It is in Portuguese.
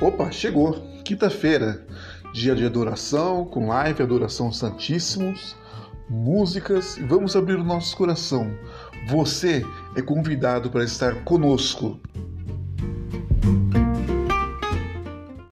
Opa, chegou! Quinta-feira, dia de adoração, com live Adoração Santíssimos, músicas e vamos abrir o nosso coração. Você é convidado para estar conosco